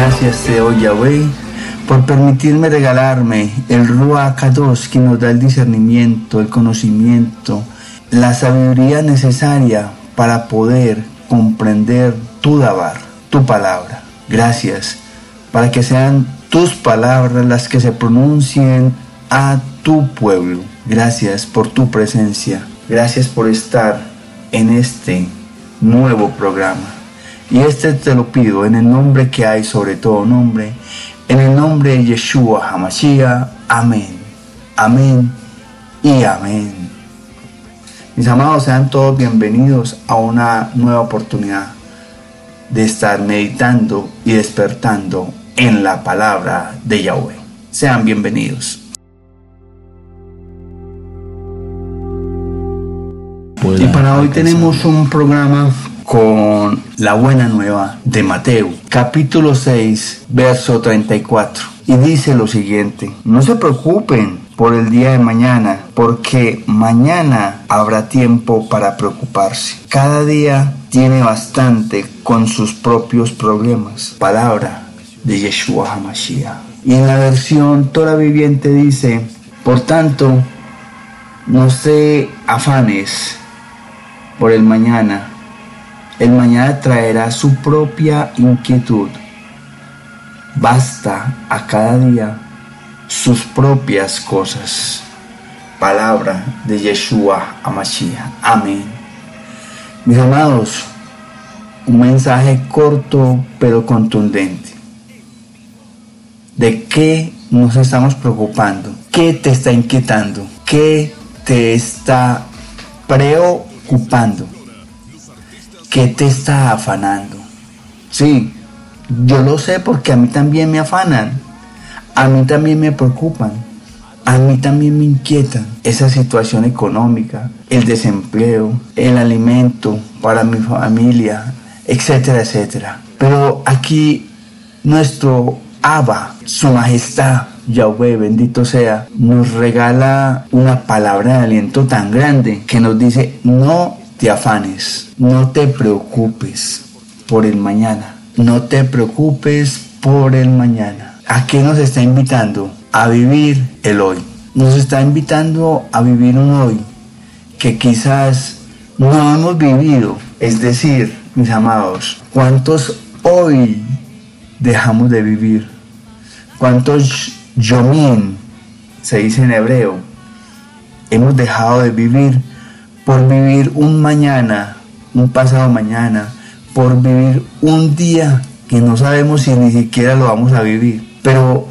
Gracias te Yahweh por permitirme regalarme el Ruach Kadosh que nos da el discernimiento, el conocimiento, la sabiduría necesaria para poder comprender tu Dabar, tu palabra. Gracias para que sean tus palabras las que se pronuncien a tu pueblo. Gracias por tu presencia. Gracias por estar en este nuevo programa. Y este te lo pido en el nombre que hay sobre todo nombre, en el nombre de Yeshua Hamashiach. Amén. Amén y amén. Mis amados, sean todos bienvenidos a una nueva oportunidad de estar meditando y despertando en la palabra de Yahweh. Sean bienvenidos. Y para hoy tenemos un programa con la buena nueva de Mateo, capítulo 6, verso 34. Y dice lo siguiente, no se preocupen por el día de mañana, porque mañana habrá tiempo para preocuparse. Cada día tiene bastante con sus propios problemas. Palabra de Yeshua HaMashiach. Y en la versión Torah viviente dice, por tanto, no se afanes por el mañana. El mañana traerá su propia inquietud. Basta a cada día sus propias cosas. Palabra de Yeshua HaMashiach. Amén. Mis amados, un mensaje corto pero contundente. ¿De qué nos estamos preocupando? ¿Qué te está inquietando? ¿Qué te está preocupando? ¿Qué te está afanando? Sí, yo lo sé porque a mí también me afanan. A mí también me preocupan. A mí también me inquietan esa situación económica, el desempleo, el alimento para mi familia, etcétera, etcétera. Pero aquí nuestro Abba, su majestad, Yahweh, bendito sea, nos regala una palabra de aliento tan grande que nos dice, no te afanes, no te preocupes por el mañana, no te preocupes por el mañana. ¿A qué nos está invitando? A vivir el hoy. Nos está invitando a vivir un hoy que quizás no hemos vivido. Es decir, mis amados, ¿cuántos hoy dejamos de vivir? ¿Cuántos yomín, se dice en hebreo, hemos dejado de vivir por vivir un mañana, un pasado mañana, por vivir un día que no sabemos si ni siquiera lo vamos a vivir? Pero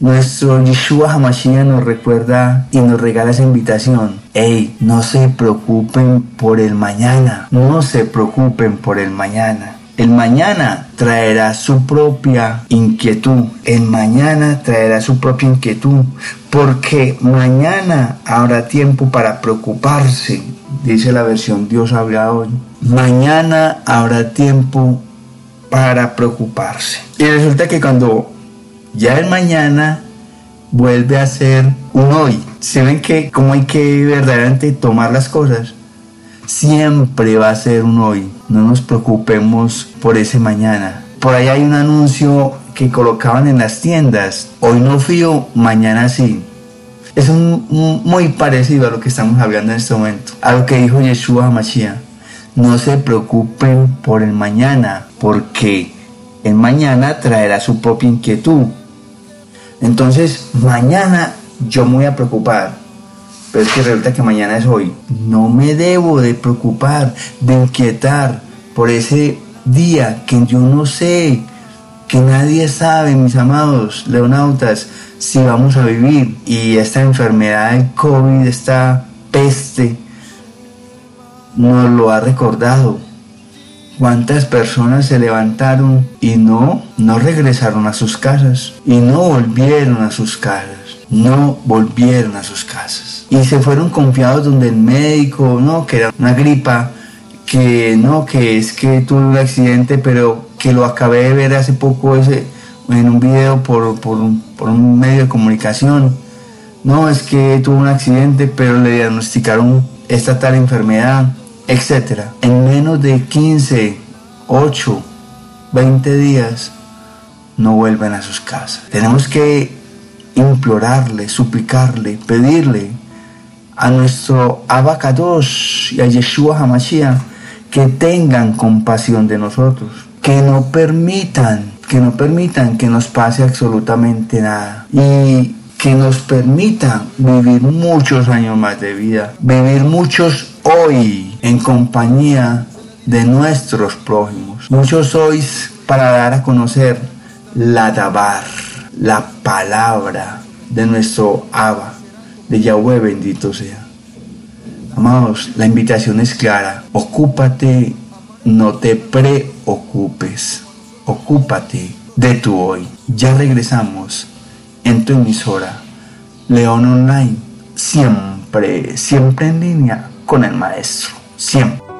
nuestro Yeshua Hamashiach nos recuerda y nos regala esa invitación. Hey, no se preocupen por el mañana. No se preocupen por el mañana. El mañana traerá su propia inquietud. El mañana traerá su propia inquietud. Porque mañana habrá tiempo para preocuparse. Dice la versión Dios habla hoy. Mañana habrá tiempo para preocuparse. Y resulta que cuando ya el mañana vuelve a ser un hoy. Se ven que como hay que verdaderamente tomar las cosas siempre va a ser un hoy. No nos preocupemos por ese mañana. Por ahí hay un anuncio que colocaban en las tiendas. Hoy no fío, mañana sí. Es muy parecido a lo que estamos hablando en este momento. A lo que dijo Yeshua Mashiach. No se preocupen por el mañana, porque el mañana traerá su propia inquietud. Entonces, mañana yo me voy a preocupar pero es que resulta que mañana es hoy. No me debo de preocupar, de inquietar por ese día que yo no sé, que nadie sabe, mis amados leonautas, si vamos a vivir. Y esta enfermedad del COVID, esta peste, nos lo ha recordado. ¿Cuántas personas se levantaron y no, no regresaron a sus casas? Y no volvieron a sus casas. No volvieron a sus casas y se fueron confiados donde el médico, no, que era una gripa, que no, que es que tuve un accidente, pero que lo acabé de ver hace poco ese, en un video por, por, por un medio de comunicación. No, es que tuvo un accidente, pero le diagnosticaron esta tal enfermedad, etc. En menos de 15, 8, 20 días no vuelvan a sus casas. Tenemos que implorarle, suplicarle, pedirle a nuestro Abacados y a Yeshua Hamashiach que tengan compasión de nosotros, que no permitan, que no permitan que nos pase absolutamente nada y que nos permitan vivir muchos años más de vida, vivir muchos hoy en compañía de nuestros prójimos. Muchos sois para dar a conocer la Dabar, la palabra de nuestro Abba, de Yahweh bendito sea. Amados, la invitación es clara. Ocúpate, no te preocupes. Ocúpate de tu hoy. Ya regresamos en tu emisora León Online. Siempre, siempre en línea con el maestro. Siempre.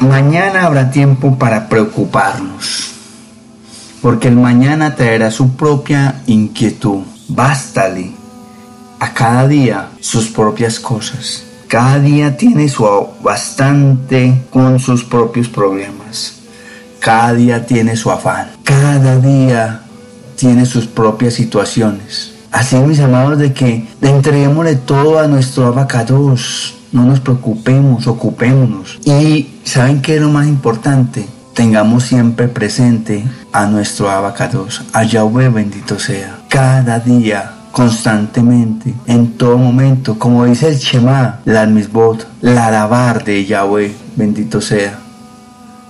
Mañana habrá tiempo para preocuparnos. Porque el mañana traerá su propia inquietud. Bástale a cada día sus propias cosas. Cada día tiene su bastante con sus propios problemas. Cada día tiene su afán. Cada día tiene sus propias situaciones. Así, mis amados, de que le entreguémosle todo a nuestro abacados, no nos preocupemos, ocupémonos. Y ¿saben qué es lo más importante? Tengamos siempre presente a nuestro abacados, a Yahweh bendito sea, cada día constantemente, en todo momento, como dice el Shema, la misbot, la alabar de Yahweh, bendito sea.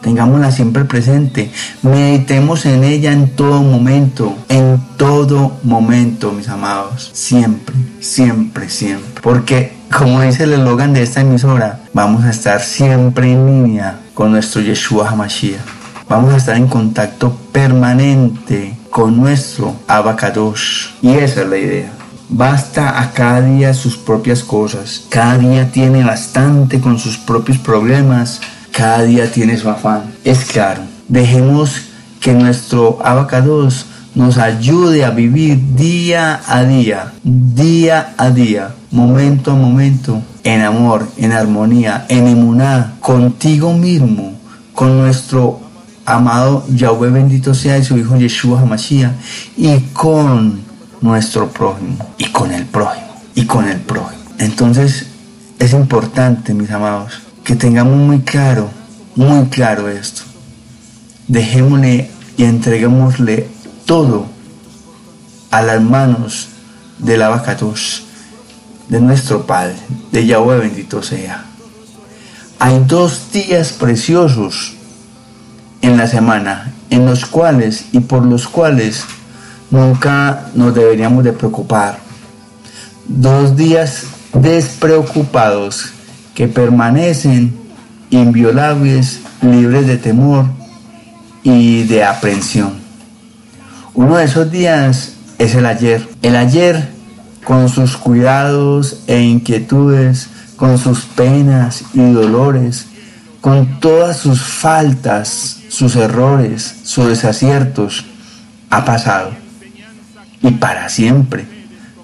Tengámosla siempre presente, meditemos en ella en todo momento, en todo momento, mis amados, siempre, siempre, siempre, porque como dice el eslogan de esta emisora, vamos a estar siempre en línea con nuestro Yeshua HaMashiach. Vamos a estar en contacto permanente con nuestro Abacadosh. Y esa es la idea. Basta a cada día sus propias cosas. Cada día tiene bastante con sus propios problemas. Cada día tiene su afán. Es claro. Dejemos que nuestro Abacadosh nos ayude a vivir día a día, día a día, momento a momento, en amor, en armonía, en emuná, contigo mismo, con nuestro amado Yahweh bendito sea y su Hijo Yeshua HaMashiach, y con nuestro prójimo, y con el prójimo, y con el prójimo. Entonces, es importante, mis amados, que tengamos muy claro, muy claro esto. Dejémosle y entreguémosle todo a las manos del abacatos de nuestro Padre, de Yahweh bendito sea. Hay dos días preciosos en la semana en los cuales y por los cuales nunca nos deberíamos de preocupar. Dos días despreocupados que permanecen inviolables, libres de temor y de aprensión. Uno de esos días es el ayer. El ayer con sus cuidados e inquietudes, con sus penas y dolores, con todas sus faltas, sus errores, sus desaciertos, ha pasado. Y para siempre,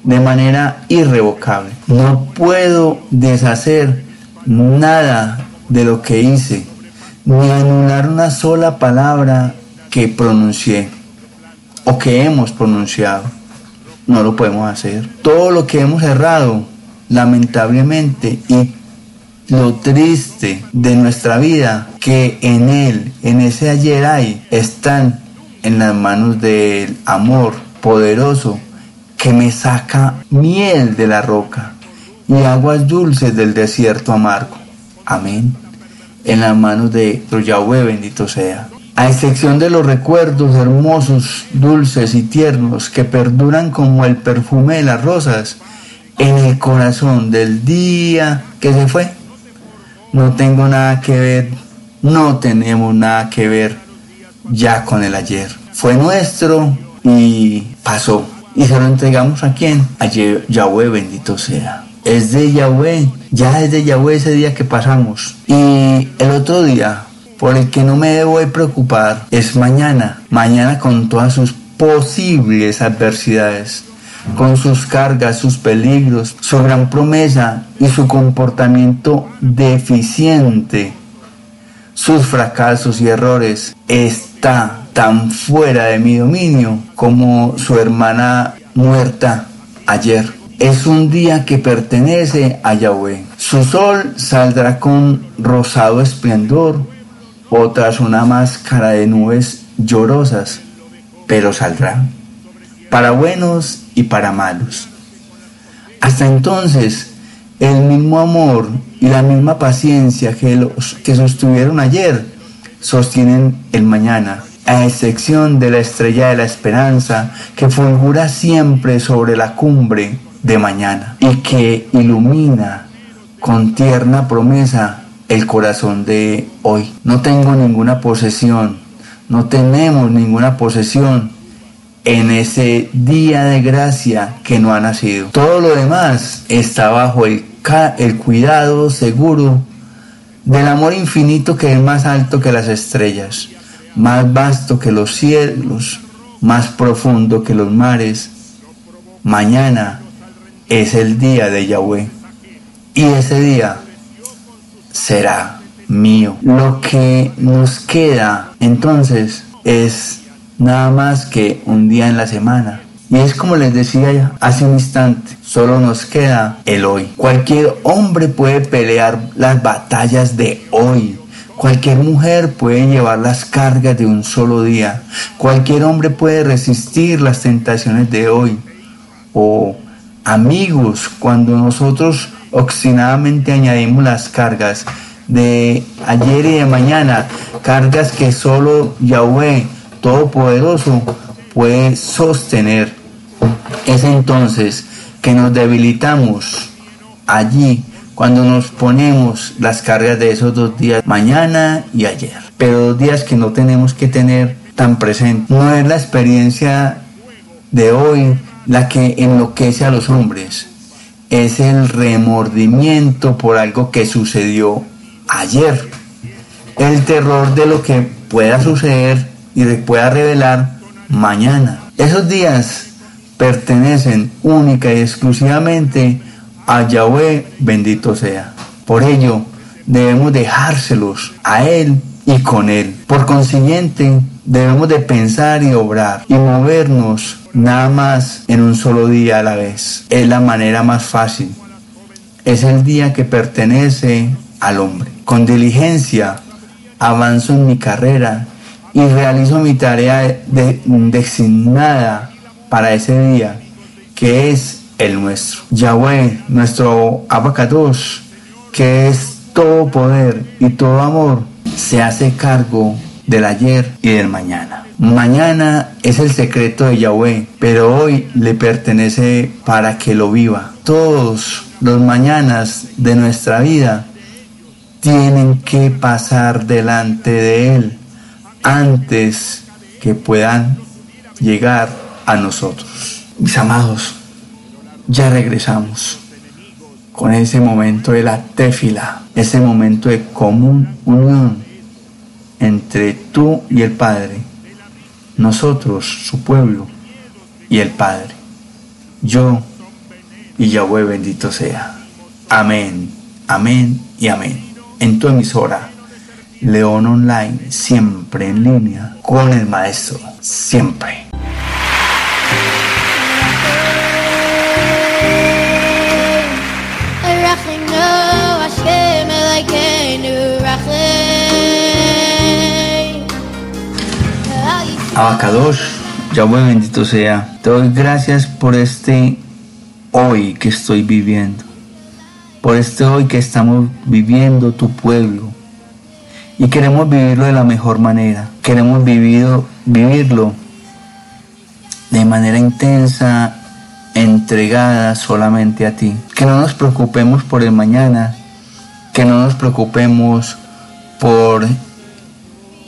de manera irrevocable. No puedo deshacer nada de lo que hice, ni anular una sola palabra que pronuncié o que hemos pronunciado. No lo podemos hacer. Todo lo que hemos errado, lamentablemente, y lo triste de nuestra vida, que en Él, en ese ayer hay, están en las manos del amor poderoso que me saca miel de la roca y aguas dulces del desierto amargo. Amén. En las manos de Yahweh bendito sea a excepción de los recuerdos hermosos, dulces y tiernos que perduran como el perfume de las rosas en el corazón del día que se fue. No tengo nada que ver, no tenemos nada que ver ya con el ayer. Fue nuestro y pasó. ¿Y se lo entregamos a quién? A Yahweh bendito sea. Es de Yahweh, ya es de Yahweh ese día que pasamos. Y el otro día por el que no me debo de preocupar es mañana, mañana con todas sus posibles adversidades, con sus cargas, sus peligros, su gran promesa y su comportamiento deficiente, sus fracasos y errores, está tan fuera de mi dominio como su hermana muerta ayer. Es un día que pertenece a Yahweh. Su sol saldrá con rosado esplendor o tras una máscara de nubes llorosas, pero saldrá, para buenos y para malos. Hasta entonces, el mismo amor y la misma paciencia que, los, que sostuvieron ayer sostienen el mañana a excepción de la estrella de la esperanza que fulgura siempre sobre la cumbre de mañana y que ilumina con tierna promesa el corazón de hoy. No tengo ninguna posesión, no tenemos ninguna posesión en ese día de gracia que no ha nacido. Todo lo demás está bajo el, el cuidado seguro del amor infinito que es más alto que las estrellas más vasto que los cielos, más profundo que los mares. Mañana es el día de Yahweh y ese día será mío. Lo que nos queda entonces es nada más que un día en la semana. Y es como les decía hace un instante, solo nos queda el hoy. Cualquier hombre puede pelear las batallas de hoy, Cualquier mujer puede llevar las cargas de un solo día. Cualquier hombre puede resistir las tentaciones de hoy. O amigos, cuando nosotros obstinadamente añadimos las cargas de ayer y de mañana, cargas que solo Yahweh Todopoderoso puede sostener. Es entonces que nos debilitamos allí cuando nos ponemos las cargas de esos dos días, mañana y ayer. Pero dos días que no tenemos que tener tan presente. No es la experiencia de hoy la que enloquece a los hombres. Es el remordimiento por algo que sucedió ayer. El terror de lo que pueda suceder y pueda revelar mañana. Esos días pertenecen única y exclusivamente a Yahweh bendito sea. Por ello, debemos dejárselos a Él y con Él. Por consiguiente, debemos de pensar y obrar y movernos nada más en un solo día a la vez. Es la manera más fácil. Es el día que pertenece al hombre. Con diligencia avanzo en mi carrera y realizo mi tarea designada para ese día, que es el nuestro. Yahweh, nuestro abacados, que es todo poder y todo amor, se hace cargo del ayer y del mañana. Mañana es el secreto de Yahweh, pero hoy le pertenece para que lo viva. Todos los mañanas de nuestra vida tienen que pasar delante de Él antes que puedan llegar a nosotros. Mis amados, ya regresamos con ese momento de la tefila, ese momento de común unión entre tú y el Padre, nosotros, su pueblo, y el Padre. Yo y Yahweh bendito sea. Amén, amén y amén. En tu emisora, León Online, siempre en línea con el Maestro, siempre. Abacados, Yahweh bendito sea. Te doy gracias por este hoy que estoy viviendo. Por este hoy que estamos viviendo tu pueblo. Y queremos vivirlo de la mejor manera. Queremos vivido, vivirlo de manera intensa, entregada solamente a ti. Que no nos preocupemos por el mañana. Que no nos preocupemos por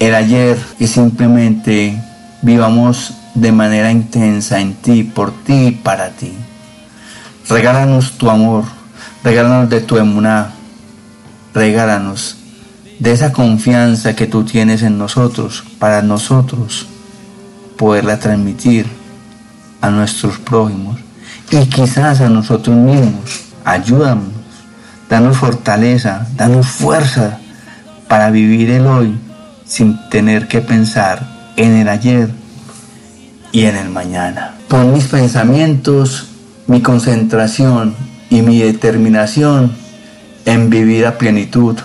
el ayer. Que simplemente vivamos de manera intensa en ti, por ti y para ti. Regálanos tu amor, regálanos de tu emuná, regálanos de esa confianza que tú tienes en nosotros, para nosotros poderla transmitir a nuestros prójimos y quizás a nosotros mismos. Ayúdanos, danos fortaleza, danos fuerza para vivir el hoy sin tener que pensar en el ayer y en el mañana. Pon mis pensamientos, mi concentración y mi determinación en vivir a plenitud,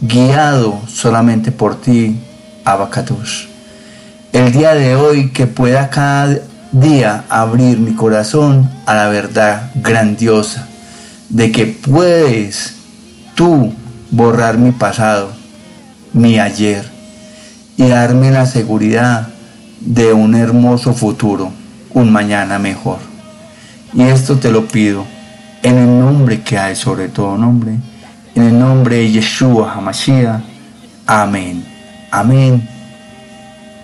guiado solamente por ti, Abacatus. El día de hoy que pueda cada día abrir mi corazón a la verdad grandiosa de que puedes tú borrar mi pasado, mi ayer y darme la seguridad de un hermoso futuro, un mañana mejor. Y esto te lo pido en el nombre que hay sobre todo nombre, en el nombre de Yeshua HaMashiach. Amén, amén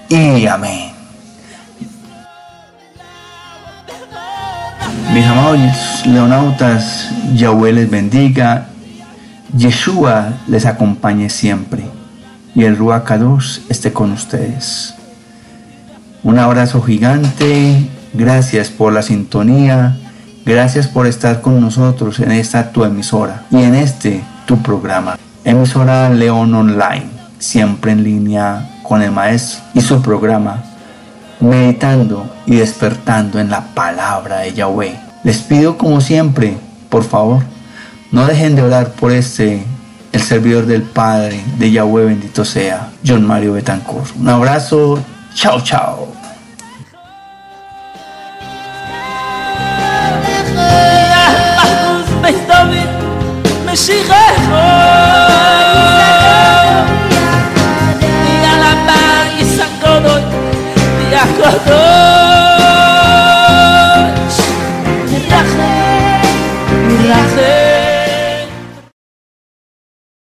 y amén. Mis amados leonautas, Yahweh les bendiga, Yeshua les acompañe siempre y el Ruach esté con ustedes. Un abrazo gigante, gracias por la sintonía, gracias por estar con nosotros en esta tu emisora y en este tu programa. Emisora León Online, siempre en línea con el maestro y su programa, meditando y despertando en la palabra de Yahweh. Les pido como siempre, por favor, no dejen de orar por este el servidor del Padre de Yahweh bendito sea, John Mario Betancourt. Un abrazo, chao chao.